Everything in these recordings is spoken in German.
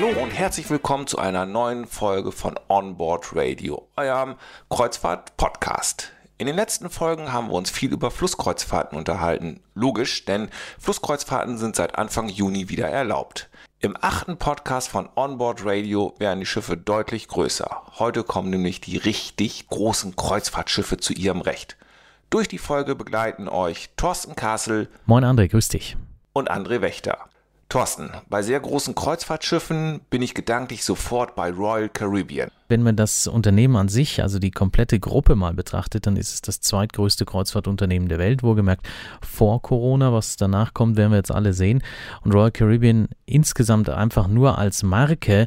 Hallo und herzlich willkommen zu einer neuen Folge von Onboard Radio, eurem Kreuzfahrt-Podcast. In den letzten Folgen haben wir uns viel über Flusskreuzfahrten unterhalten. Logisch, denn Flusskreuzfahrten sind seit Anfang Juni wieder erlaubt. Im achten Podcast von Onboard Radio werden die Schiffe deutlich größer. Heute kommen nämlich die richtig großen Kreuzfahrtschiffe zu ihrem Recht. Durch die Folge begleiten euch Thorsten Kassel. Moin André, grüß dich. Und André Wächter. Thorsten, bei sehr großen Kreuzfahrtschiffen bin ich gedanklich sofort bei Royal Caribbean. Wenn man das Unternehmen an sich, also die komplette Gruppe mal betrachtet, dann ist es das zweitgrößte Kreuzfahrtunternehmen der Welt, wohlgemerkt vor Corona. Was danach kommt, werden wir jetzt alle sehen. Und Royal Caribbean insgesamt einfach nur als Marke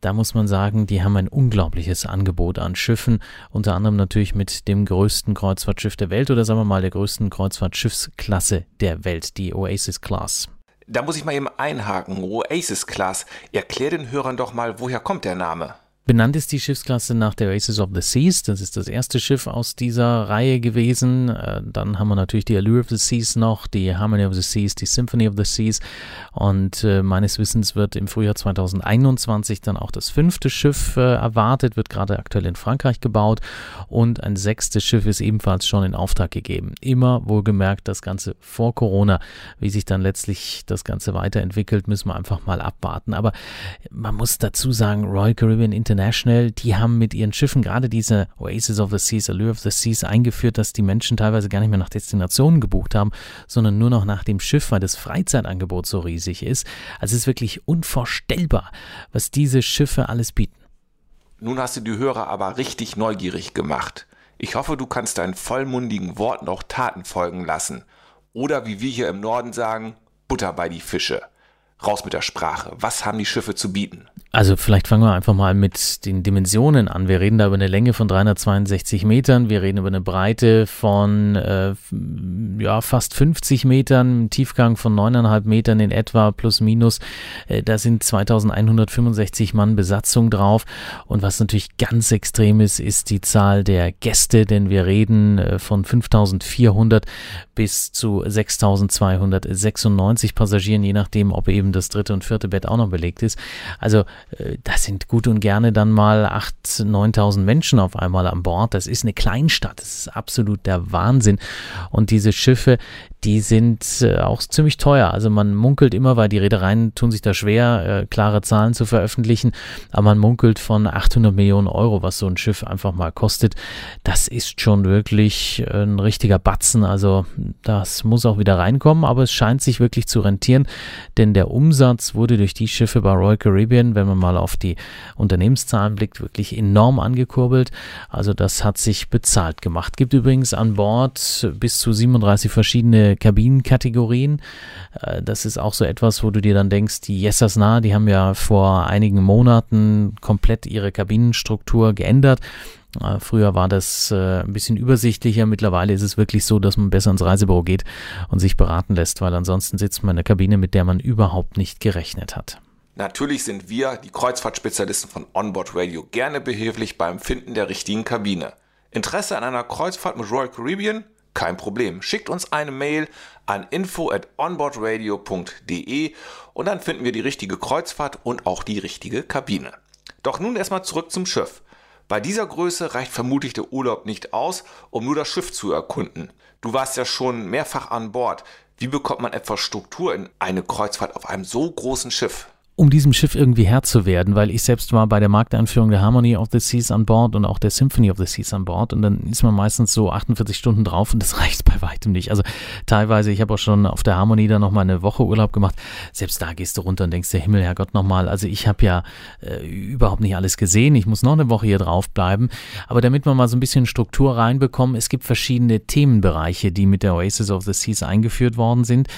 da muss man sagen, die haben ein unglaubliches Angebot an Schiffen, unter anderem natürlich mit dem größten Kreuzfahrtschiff der Welt oder sagen wir mal der größten Kreuzfahrtschiffsklasse der Welt, die Oasis Class. Da muss ich mal eben einhaken. Oasis Class. Erklär den Hörern doch mal, woher kommt der Name? Benannt ist die Schiffsklasse nach der Oasis of the Seas. Das ist das erste Schiff aus dieser Reihe gewesen. Äh, dann haben wir natürlich die Allure of the Seas noch, die Harmony of the Seas, die Symphony of the Seas. Und äh, meines Wissens wird im Frühjahr 2021 dann auch das fünfte Schiff äh, erwartet, wird gerade aktuell in Frankreich gebaut. Und ein sechstes Schiff ist ebenfalls schon in Auftrag gegeben. Immer wohlgemerkt das Ganze vor Corona. Wie sich dann letztlich das Ganze weiterentwickelt, müssen wir einfach mal abwarten. Aber man muss dazu sagen, Royal Caribbean International International, die haben mit ihren Schiffen gerade diese Oasis of the Seas, Allure of the Seas eingeführt, dass die Menschen teilweise gar nicht mehr nach Destinationen gebucht haben, sondern nur noch nach dem Schiff, weil das Freizeitangebot so riesig ist. Also es ist wirklich unvorstellbar, was diese Schiffe alles bieten. Nun hast du die Hörer aber richtig neugierig gemacht. Ich hoffe, du kannst deinen vollmundigen Worten auch Taten folgen lassen. Oder wie wir hier im Norden sagen, Butter bei die Fische. Raus mit der Sprache. Was haben die Schiffe zu bieten? Also vielleicht fangen wir einfach mal mit den Dimensionen an. Wir reden da über eine Länge von 362 Metern, wir reden über eine Breite von äh, ja, fast 50 Metern, Tiefgang von 9,5 Metern in etwa, plus minus. Äh, da sind 2165 Mann Besatzung drauf. Und was natürlich ganz extrem ist, ist die Zahl der Gäste, denn wir reden äh, von 5400 bis zu 6296 Passagieren, je nachdem, ob eben das dritte und vierte Bett auch noch belegt ist. Also äh, das sind gut und gerne dann mal 8.000, 9.000 Menschen auf einmal an Bord. Das ist eine Kleinstadt. Das ist absolut der Wahnsinn. Und diese Schiffe, die sind äh, auch ziemlich teuer. Also man munkelt immer, weil die Reedereien tun sich da schwer, äh, klare Zahlen zu veröffentlichen, aber man munkelt von 800 Millionen Euro, was so ein Schiff einfach mal kostet. Das ist schon wirklich ein richtiger Batzen. Also das muss auch wieder reinkommen, aber es scheint sich wirklich zu rentieren, denn der Umsatz wurde durch die Schiffe bei Royal Caribbean, wenn man mal auf die Unternehmenszahlen blickt, wirklich enorm angekurbelt. Also das hat sich bezahlt gemacht. Gibt übrigens an Bord bis zu 37 verschiedene Kabinenkategorien. Äh, das ist auch so etwas, wo du dir dann denkst, die Yesas nah, die haben ja vor einigen Monaten komplett ihre Kabinenstruktur geändert. Äh, früher war das äh, ein bisschen übersichtlicher. Mittlerweile ist es wirklich so, dass man besser ins Reisebüro geht und sich beraten lässt, weil ansonsten sitzt man in einer Kabine, mit der man überhaupt nicht gerechnet hat. Natürlich sind wir, die Kreuzfahrtspezialisten von Onboard Radio, gerne behilflich beim Finden der richtigen Kabine. Interesse an einer Kreuzfahrt mit Royal Caribbean? Kein Problem. Schickt uns eine Mail an info at onboardradio.de und dann finden wir die richtige Kreuzfahrt und auch die richtige Kabine. Doch nun erstmal zurück zum Schiff. Bei dieser Größe reicht vermutlich der Urlaub nicht aus, um nur das Schiff zu erkunden. Du warst ja schon mehrfach an Bord. Wie bekommt man etwas Struktur in eine Kreuzfahrt auf einem so großen Schiff? Um diesem Schiff irgendwie Herr zu werden, weil ich selbst war bei der Markteinführung der Harmony of the Seas an Bord und auch der Symphony of the Seas an Bord und dann ist man meistens so 48 Stunden drauf und das reicht bei weitem nicht. Also teilweise, ich habe auch schon auf der Harmony da nochmal eine Woche Urlaub gemacht, selbst da gehst du runter und denkst, der Himmel, Herrgott, nochmal. Also ich habe ja äh, überhaupt nicht alles gesehen, ich muss noch eine Woche hier drauf bleiben, aber damit wir mal so ein bisschen Struktur reinbekommen, es gibt verschiedene Themenbereiche, die mit der Oasis of the Seas eingeführt worden sind.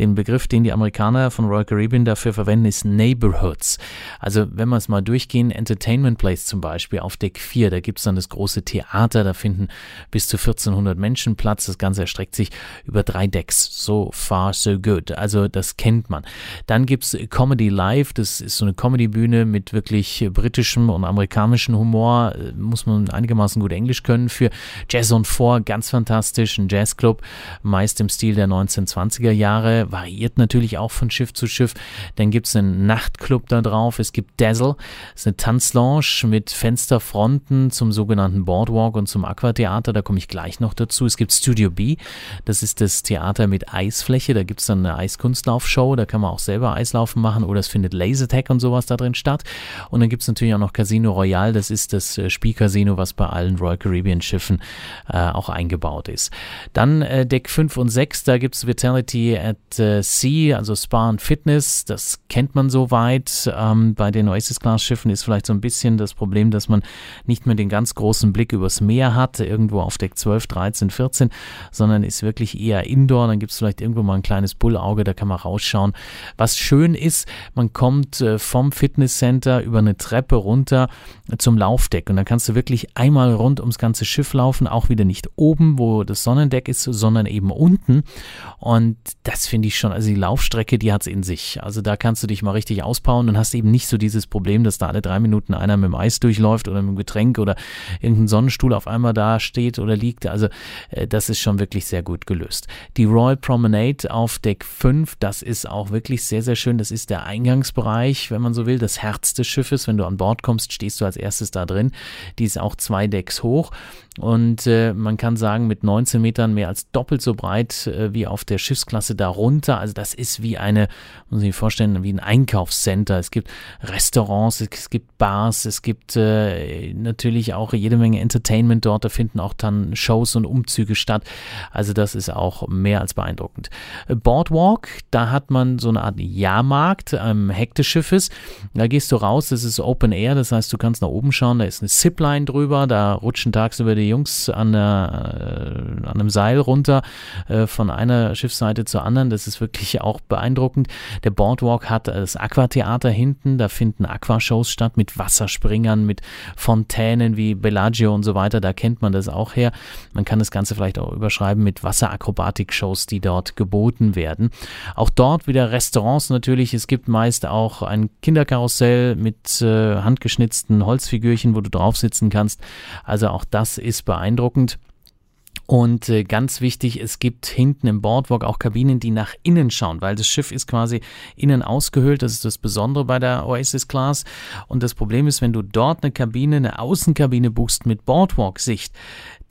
Den Begriff, den die Amerikaner von Royal Caribbean dafür verwenden, ist Navy Neighborhoods. Also wenn wir es mal durchgehen, Entertainment Place zum Beispiel auf Deck 4, da gibt es dann das große Theater, da finden bis zu 1400 Menschen Platz. Das Ganze erstreckt sich über drei Decks. So far, so good. Also das kennt man. Dann gibt es Comedy Live, das ist so eine Comedy-Bühne mit wirklich britischem und amerikanischem Humor. Muss man einigermaßen gut Englisch können. Für Jazz on Four, ganz fantastisch, ein Jazzclub, meist im Stil der 1920er Jahre, variiert natürlich auch von Schiff zu Schiff. Dann gibt es einen Nacht Nachtclub da drauf. Es gibt Dazzle, das ist eine Tanzlounge mit Fensterfronten zum sogenannten Boardwalk und zum Aquatheater. Da komme ich gleich noch dazu. Es gibt Studio B, das ist das Theater mit Eisfläche. Da gibt es dann eine Eiskunstlaufshow. Da kann man auch selber Eislaufen machen oder es findet Lasertag und sowas da drin statt. Und dann gibt es natürlich auch noch Casino Royale. Das ist das äh, Spielcasino, was bei allen Royal Caribbean Schiffen äh, auch eingebaut ist. Dann äh, Deck 5 und 6, da gibt es Vitality at äh, Sea, also Spa und Fitness. Das kennt man soweit. Ähm, bei den Oasis-Class-Schiffen ist vielleicht so ein bisschen das Problem, dass man nicht mehr den ganz großen Blick übers Meer hat, irgendwo auf Deck 12, 13, 14, sondern ist wirklich eher indoor. Dann gibt es vielleicht irgendwo mal ein kleines Bullauge, da kann man rausschauen. Was schön ist, man kommt äh, vom Fitnesscenter über eine Treppe runter zum Laufdeck und dann kannst du wirklich einmal rund ums ganze Schiff laufen, auch wieder nicht oben, wo das Sonnendeck ist, sondern eben unten. Und das finde ich schon, also die Laufstrecke, die hat es in sich. Also da kannst du dich mal richtig ausbauen und hast eben nicht so dieses Problem, dass da alle drei Minuten einer mit dem Eis durchläuft oder mit dem Getränk oder irgendein Sonnenstuhl auf einmal da steht oder liegt. Also äh, das ist schon wirklich sehr gut gelöst. Die Royal Promenade auf Deck 5, das ist auch wirklich sehr, sehr schön. Das ist der Eingangsbereich, wenn man so will, das Herz des Schiffes. Wenn du an Bord kommst, stehst du als erstes da drin. Die ist auch zwei Decks hoch und äh, man kann sagen, mit 19 Metern mehr als doppelt so breit äh, wie auf der Schiffsklasse darunter. Also das ist wie eine, muss ich mir vorstellen, wie ein Einkaufscenter. Es gibt Restaurants, es gibt Bars, es gibt äh, natürlich auch jede Menge Entertainment dort. Da finden auch dann Shows und Umzüge statt. Also das ist auch mehr als beeindruckend. Boardwalk, da hat man so eine Art Jahrmarkt am Heck des Schiffes. Da gehst du raus, das ist Open Air, das heißt, du kannst nach oben schauen, da ist eine Zipline drüber, da rutschen tagsüber die Jungs an, der, äh, an einem Seil runter äh, von einer Schiffsseite zur anderen. Das ist wirklich auch beeindruckend. Der Boardwalk hat das Aquatheater hinten, da finden Aquashows statt mit Wasserspringern, mit Fontänen wie Bellagio und so weiter. Da kennt man das auch her. Man kann das Ganze vielleicht auch überschreiben mit Wasserakrobatik-Shows, die dort geboten werden. Auch dort wieder Restaurants natürlich. Es gibt meist auch ein Kinderkarussell mit äh, handgeschnitzten Holzfigürchen, wo du drauf sitzen kannst. Also auch das ist ist beeindruckend. Und äh, ganz wichtig, es gibt hinten im Boardwalk auch Kabinen, die nach innen schauen, weil das Schiff ist quasi innen ausgehöhlt. Das ist das Besondere bei der Oasis Class. Und das Problem ist, wenn du dort eine Kabine, eine Außenkabine buchst mit Boardwalk-Sicht,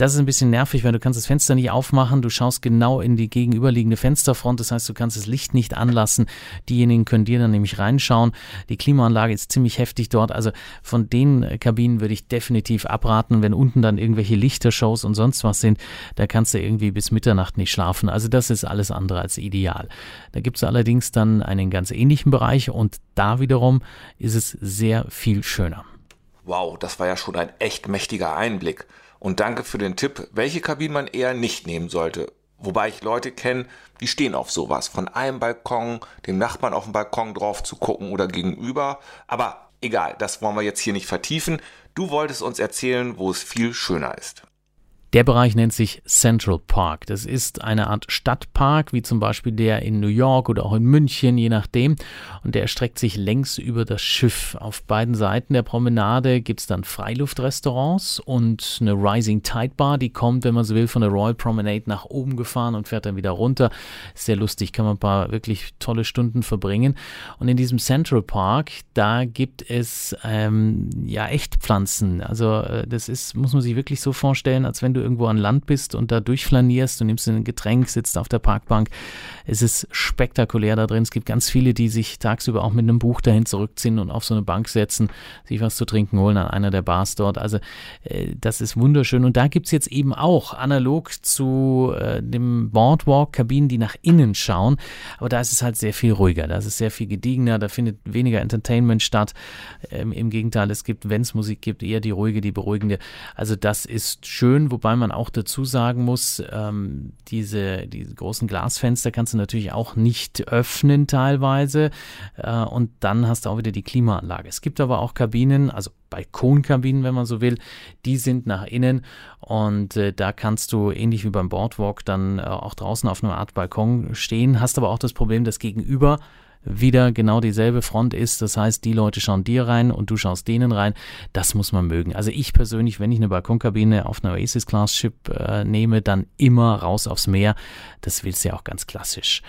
das ist ein bisschen nervig, weil du kannst das Fenster nicht aufmachen. Du schaust genau in die gegenüberliegende Fensterfront. Das heißt, du kannst das Licht nicht anlassen. Diejenigen können dir dann nämlich reinschauen. Die Klimaanlage ist ziemlich heftig dort. Also von den Kabinen würde ich definitiv abraten, wenn unten dann irgendwelche Lichtershows und sonst was sind. Da kannst du irgendwie bis Mitternacht nicht schlafen. Also das ist alles andere als ideal. Da gibt es allerdings dann einen ganz ähnlichen Bereich und da wiederum ist es sehr viel schöner. Wow, das war ja schon ein echt mächtiger Einblick. Und danke für den Tipp, welche Kabinen man eher nicht nehmen sollte. Wobei ich Leute kenne, die stehen auf sowas. Von einem Balkon, dem Nachbarn auf dem Balkon drauf zu gucken oder gegenüber. Aber egal, das wollen wir jetzt hier nicht vertiefen. Du wolltest uns erzählen, wo es viel schöner ist. Der Bereich nennt sich Central Park. Das ist eine Art Stadtpark, wie zum Beispiel der in New York oder auch in München, je nachdem. Und der erstreckt sich längs über das Schiff. Auf beiden Seiten der Promenade gibt es dann Freiluftrestaurants und eine Rising Tide Bar, die kommt, wenn man so will, von der Royal Promenade nach oben gefahren und fährt dann wieder runter. Sehr lustig, kann man ein paar wirklich tolle Stunden verbringen. Und in diesem Central Park, da gibt es ähm, ja Echtpflanzen. Also äh, das ist, muss man sich wirklich so vorstellen, als wenn du irgendwo an Land bist und da durchflanierst, du nimmst ein Getränk, sitzt auf der Parkbank. Es ist spektakulär da drin. Es gibt ganz viele, die sich tagsüber auch mit einem Buch dahin zurückziehen und auf so eine Bank setzen, sich was zu trinken holen an einer der Bars dort. Also äh, das ist wunderschön. Und da gibt es jetzt eben auch analog zu äh, dem Boardwalk Kabinen, die nach innen schauen. Aber da ist es halt sehr viel ruhiger. Da ist es sehr viel gediegener. Da findet weniger Entertainment statt. Ähm, Im Gegenteil, es gibt, wenn es Musik gibt, eher die ruhige, die beruhigende. Also das ist schön, wobei Wobei man auch dazu sagen muss, ähm, diese, diese großen Glasfenster kannst du natürlich auch nicht öffnen teilweise. Äh, und dann hast du auch wieder die Klimaanlage. Es gibt aber auch Kabinen, also Balkonkabinen, wenn man so will, die sind nach innen und äh, da kannst du ähnlich wie beim Boardwalk dann äh, auch draußen auf einer Art Balkon stehen, hast aber auch das Problem, dass gegenüber wieder genau dieselbe Front ist. Das heißt, die Leute schauen dir rein und du schaust denen rein. Das muss man mögen. Also ich persönlich, wenn ich eine Balkonkabine auf einer Oasis Class Ship äh, nehme, dann immer raus aufs Meer. Das willst du ja auch ganz klassisch.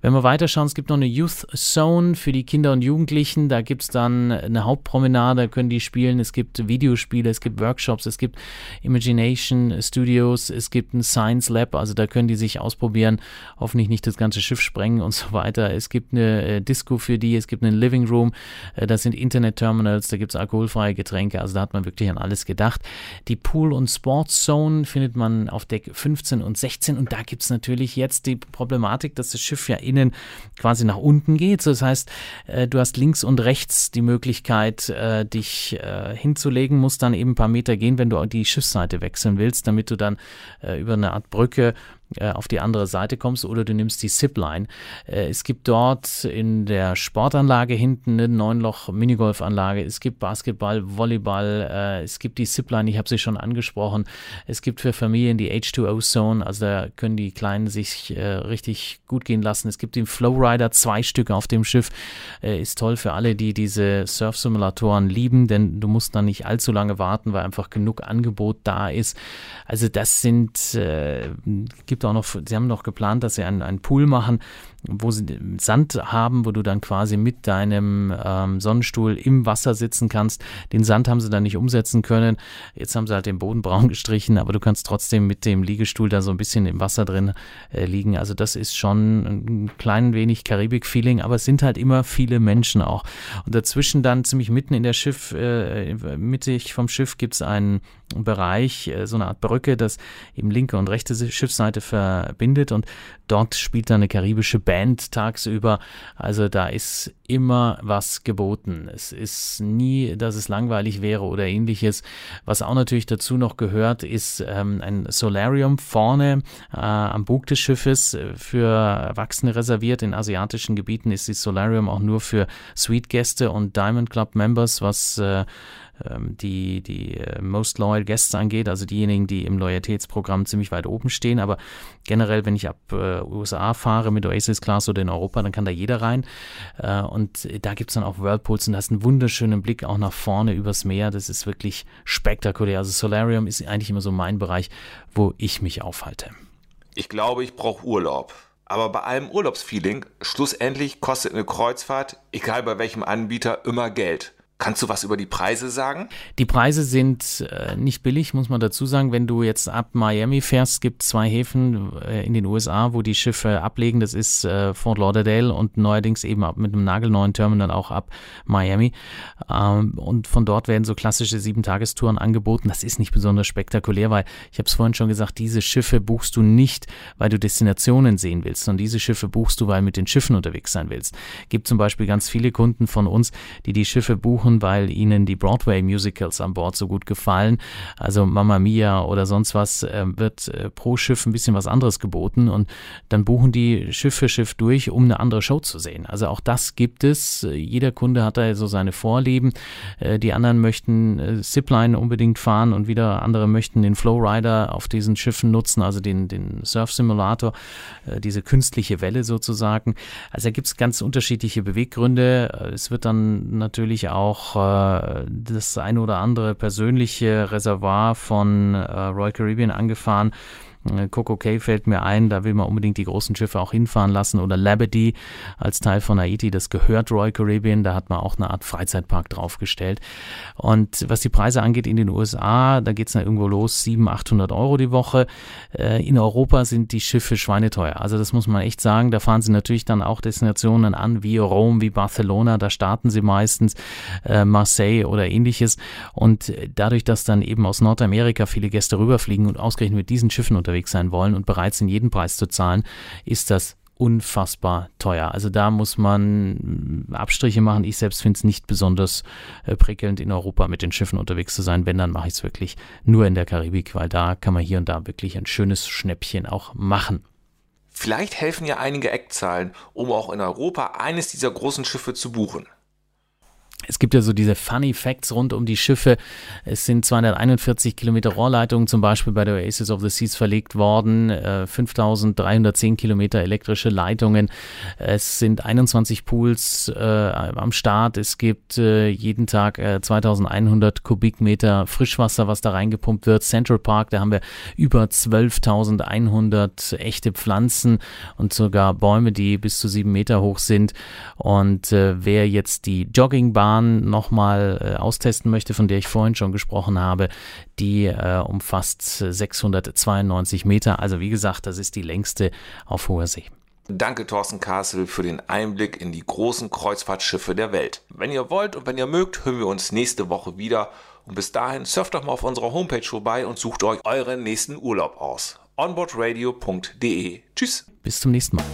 Wenn wir weiterschauen, es gibt noch eine Youth Zone für die Kinder und Jugendlichen. Da gibt es dann eine Hauptpromenade, können die spielen. Es gibt Videospiele, es gibt Workshops, es gibt Imagination Studios, es gibt ein Science Lab, also da können die sich ausprobieren, hoffentlich nicht das ganze Schiff sprengen und so weiter. Es gibt eine Disco für die, es gibt einen Living Room, äh, das sind Internet-Terminals, da gibt es alkoholfreie Getränke, also da hat man wirklich an alles gedacht. Die Pool- und Sports Zone findet man auf Deck 15 und 16 und da gibt es natürlich jetzt die Problematik, dass das Schiff ja innen quasi nach unten geht. Das heißt, äh, du hast links und rechts die Möglichkeit, äh, dich hinzulegen, musst dann eben ein paar Meter gehen, wenn du die Schiffsseite wechseln willst, damit du dann über eine Art Brücke äh, auf die andere Seite kommst oder du nimmst die Zipline. Äh, es gibt dort in der Sportanlage hinten eine Neunloch-Minigolfanlage. Es gibt Basketball, Volleyball, äh, es gibt die Zipline, ich habe sie schon angesprochen. Es gibt für Familien die H2O-Zone, also da können die Kleinen sich richtig gut gehen lassen. Es gibt den Flowrider, zwei Stück auf dem Schiff. Ist toll für alle, die diese Surf-Simulatoren lieben, denn du musst dann nicht allzu lange warten, weil einfach genug Angebot da ist. Also das sind, gibt gibt auch noch, sie haben noch geplant, dass sie einen, einen Pool machen, wo sie Sand haben, wo du dann quasi mit deinem ähm, Sonnenstuhl im Wasser sitzen kannst. Den Sand haben sie dann nicht umsetzen können. Jetzt haben sie halt den Boden braun gestrichen, aber du kannst trotzdem mit dem Liegestuhl da so ein bisschen im Wasser drin äh, liegen. Also das ist schon ein klein wenig Karibik-Feeling, aber es sind halt immer viele Menschen auch. Und dazwischen dann ziemlich mitten in der Schiff, äh, mittig vom Schiff gibt es einen Bereich, äh, so eine Art Brücke, das eben linke und rechte Schiffsseite verbindet und dort spielt dann eine karibische Band tagsüber. Also da ist immer was geboten. Es ist nie, dass es langweilig wäre oder ähnliches. Was auch natürlich dazu noch gehört, ist ähm, ein Solarium vorne äh, am Bug des Schiffes für Erwachsene reserviert. In asiatischen Gebieten ist das Solarium auch nur für Suite-Gäste und Diamond Club Members, was äh, die, die äh, Most Loyal Guests angeht, also diejenigen, die im Loyalitätsprogramm ziemlich weit oben stehen. Aber generell, wenn ich ab äh, USA fahre mit Oasis Class oder in Europa, dann kann da jeder rein. Äh, und da gibt es dann auch Whirlpools und das ist einen wunderschönen Blick auch nach vorne übers Meer. Das ist wirklich spektakulär. Also Solarium ist eigentlich immer so mein Bereich, wo ich mich aufhalte. Ich glaube, ich brauche Urlaub. Aber bei allem Urlaubsfeeling, schlussendlich kostet eine Kreuzfahrt, egal bei welchem Anbieter, immer Geld. Kannst du was über die Preise sagen? Die Preise sind äh, nicht billig, muss man dazu sagen. Wenn du jetzt ab Miami fährst, gibt zwei Häfen äh, in den USA, wo die Schiffe ablegen. Das ist äh, Fort Lauderdale und neuerdings eben ab mit einem nagelneuen Terminal auch ab Miami. Ähm, und von dort werden so klassische Sieben-Tagestouren angeboten. Das ist nicht besonders spektakulär, weil ich habe es vorhin schon gesagt, diese Schiffe buchst du nicht, weil du Destinationen sehen willst, sondern diese Schiffe buchst du, weil mit den Schiffen unterwegs sein willst. Gibt zum Beispiel ganz viele Kunden von uns, die die Schiffe buchen buchen, weil ihnen die Broadway-Musicals an Bord so gut gefallen. Also Mamma Mia oder sonst was äh, wird äh, pro Schiff ein bisschen was anderes geboten und dann buchen die Schiff für Schiff durch, um eine andere Show zu sehen. Also auch das gibt es. Jeder Kunde hat da so seine Vorlieben. Äh, die anderen möchten äh, Zipline unbedingt fahren und wieder andere möchten den Flowrider auf diesen Schiffen nutzen, also den, den Surf Simulator, äh, diese künstliche Welle sozusagen. Also da gibt es ganz unterschiedliche Beweggründe. Es wird dann natürlich auch auch äh, das eine oder andere persönliche Reservoir von äh, Royal Caribbean angefahren. Äh, Coco Cay fällt mir ein, da will man unbedingt die großen Schiffe auch hinfahren lassen oder Labadee als Teil von Haiti, das gehört Royal Caribbean, da hat man auch eine Art Freizeitpark draufgestellt. Und was die Preise angeht in den USA, da geht es dann irgendwo los, 700, 800 Euro die Woche. Äh, in Europa sind die Schiffe schweineteuer. Also das muss man echt sagen, da fahren sie natürlich dann auch Destinationen an, wie Rom, wie Barcelona, da starten sie meistens, äh, Marseille oder ähnliches. Und dadurch, dass dann eben aus Nordamerika viele Gäste rüberfliegen und ausgerechnet mit diesen Schiffen unter unterwegs sein wollen und bereit sind, jeden Preis zu zahlen, ist das unfassbar teuer. Also da muss man mm, Abstriche machen. Ich selbst finde es nicht besonders äh, prickelnd, in Europa mit den Schiffen unterwegs zu sein. Wenn, dann mache ich es wirklich nur in der Karibik, weil da kann man hier und da wirklich ein schönes Schnäppchen auch machen. Vielleicht helfen ja einige Eckzahlen, um auch in Europa eines dieser großen Schiffe zu buchen. Es gibt ja so diese Funny Facts rund um die Schiffe. Es sind 241 Kilometer Rohrleitungen zum Beispiel bei der Oasis of the Seas verlegt worden, 5310 äh, Kilometer elektrische Leitungen. Es sind 21 Pools äh, am Start. Es gibt äh, jeden Tag äh, 2100 Kubikmeter Frischwasser, was da reingepumpt wird. Central Park, da haben wir über 12.100 echte Pflanzen und sogar Bäume, die bis zu sieben Meter hoch sind. Und äh, wer jetzt die Joggingbahn Bahn nochmal äh, austesten möchte, von der ich vorhin schon gesprochen habe, die äh, umfasst 692 Meter. Also wie gesagt, das ist die längste auf hoher See. Danke Thorsten Kassel für den Einblick in die großen Kreuzfahrtschiffe der Welt. Wenn ihr wollt und wenn ihr mögt, hören wir uns nächste Woche wieder. Und bis dahin surft doch mal auf unserer Homepage vorbei und sucht euch euren nächsten Urlaub aus. onboardradio.de. Tschüss. Bis zum nächsten Mal.